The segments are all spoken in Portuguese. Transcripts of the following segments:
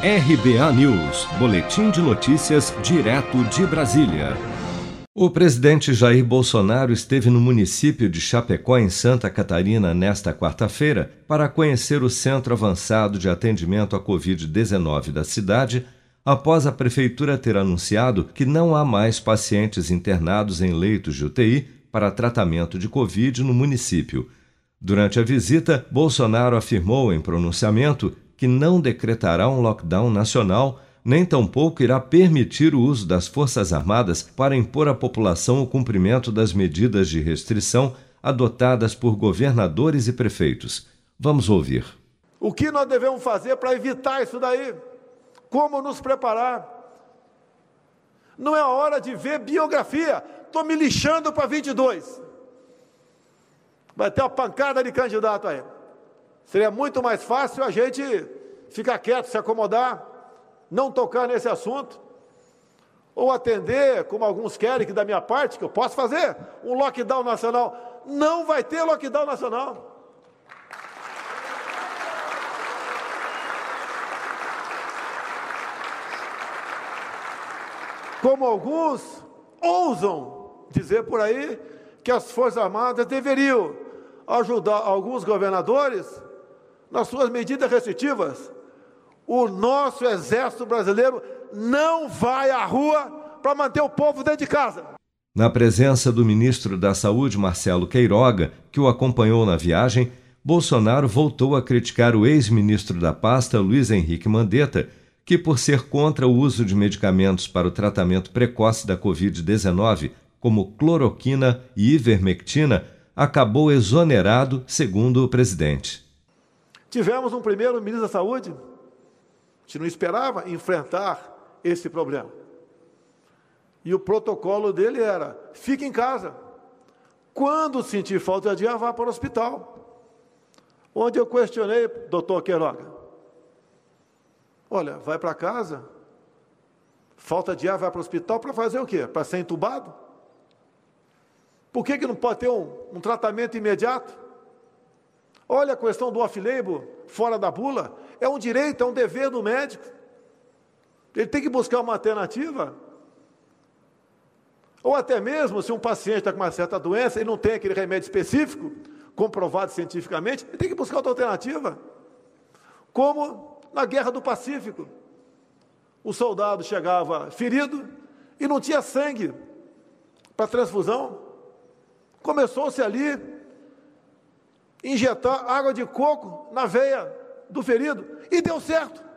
RBA News, Boletim de Notícias, direto de Brasília. O presidente Jair Bolsonaro esteve no município de Chapecó, em Santa Catarina, nesta quarta-feira, para conhecer o Centro Avançado de Atendimento à Covid-19 da cidade, após a prefeitura ter anunciado que não há mais pacientes internados em leitos de UTI para tratamento de Covid no município. Durante a visita, Bolsonaro afirmou em pronunciamento que não decretará um lockdown nacional, nem tampouco irá permitir o uso das Forças Armadas para impor à população o cumprimento das medidas de restrição adotadas por governadores e prefeitos. Vamos ouvir. O que nós devemos fazer para evitar isso daí? Como nos preparar? Não é hora de ver biografia. Estou me lixando para 22. Vai ter uma pancada de candidato aí. Seria muito mais fácil a gente ficar quieto, se acomodar, não tocar nesse assunto, ou atender, como alguns querem, que da minha parte, que eu posso fazer, um lockdown nacional. Não vai ter lockdown nacional. Como alguns ousam dizer por aí que as Forças Armadas deveriam ajudar alguns governadores nas suas medidas restritivas, o nosso exército brasileiro não vai à rua para manter o povo dentro de casa. Na presença do ministro da Saúde, Marcelo Queiroga, que o acompanhou na viagem, Bolsonaro voltou a criticar o ex-ministro da pasta, Luiz Henrique Mandetta, que, por ser contra o uso de medicamentos para o tratamento precoce da Covid-19, como cloroquina e ivermectina, acabou exonerado, segundo o presidente. Tivemos um primeiro ministro da Saúde, gente não esperava enfrentar esse problema. E o protocolo dele era: fique em casa. Quando sentir falta de ar, vá para o hospital. Onde eu questionei, doutor Queiroga. Olha, vai para casa, falta de ar, vai para o hospital para fazer o quê? Para ser entubado? Por que, que não pode ter um, um tratamento imediato? Olha a questão do off-label, fora da bula, é um direito, é um dever do médico. Ele tem que buscar uma alternativa. Ou até mesmo, se um paciente está com uma certa doença e não tem aquele remédio específico, comprovado cientificamente, ele tem que buscar outra alternativa. Como na Guerra do Pacífico. O soldado chegava ferido e não tinha sangue para transfusão. Começou-se ali injetar água de coco na veia do ferido e deu certo.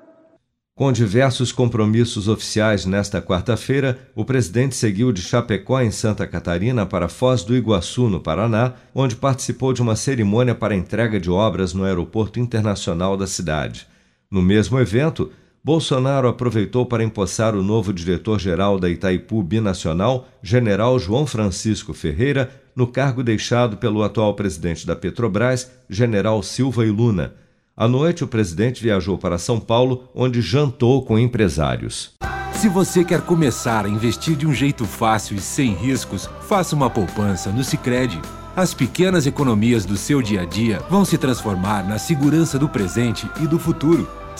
Com diversos compromissos oficiais nesta quarta-feira, o presidente seguiu de Chapecó, em Santa Catarina, para Foz do Iguaçu, no Paraná, onde participou de uma cerimônia para entrega de obras no Aeroporto Internacional da cidade. No mesmo evento, Bolsonaro aproveitou para empossar o novo diretor-geral da Itaipu Binacional, general João Francisco Ferreira, no cargo deixado pelo atual presidente da Petrobras, general Silva e Luna. À noite, o presidente viajou para São Paulo, onde jantou com empresários. Se você quer começar a investir de um jeito fácil e sem riscos, faça uma poupança no Sicredi. As pequenas economias do seu dia a dia vão se transformar na segurança do presente e do futuro.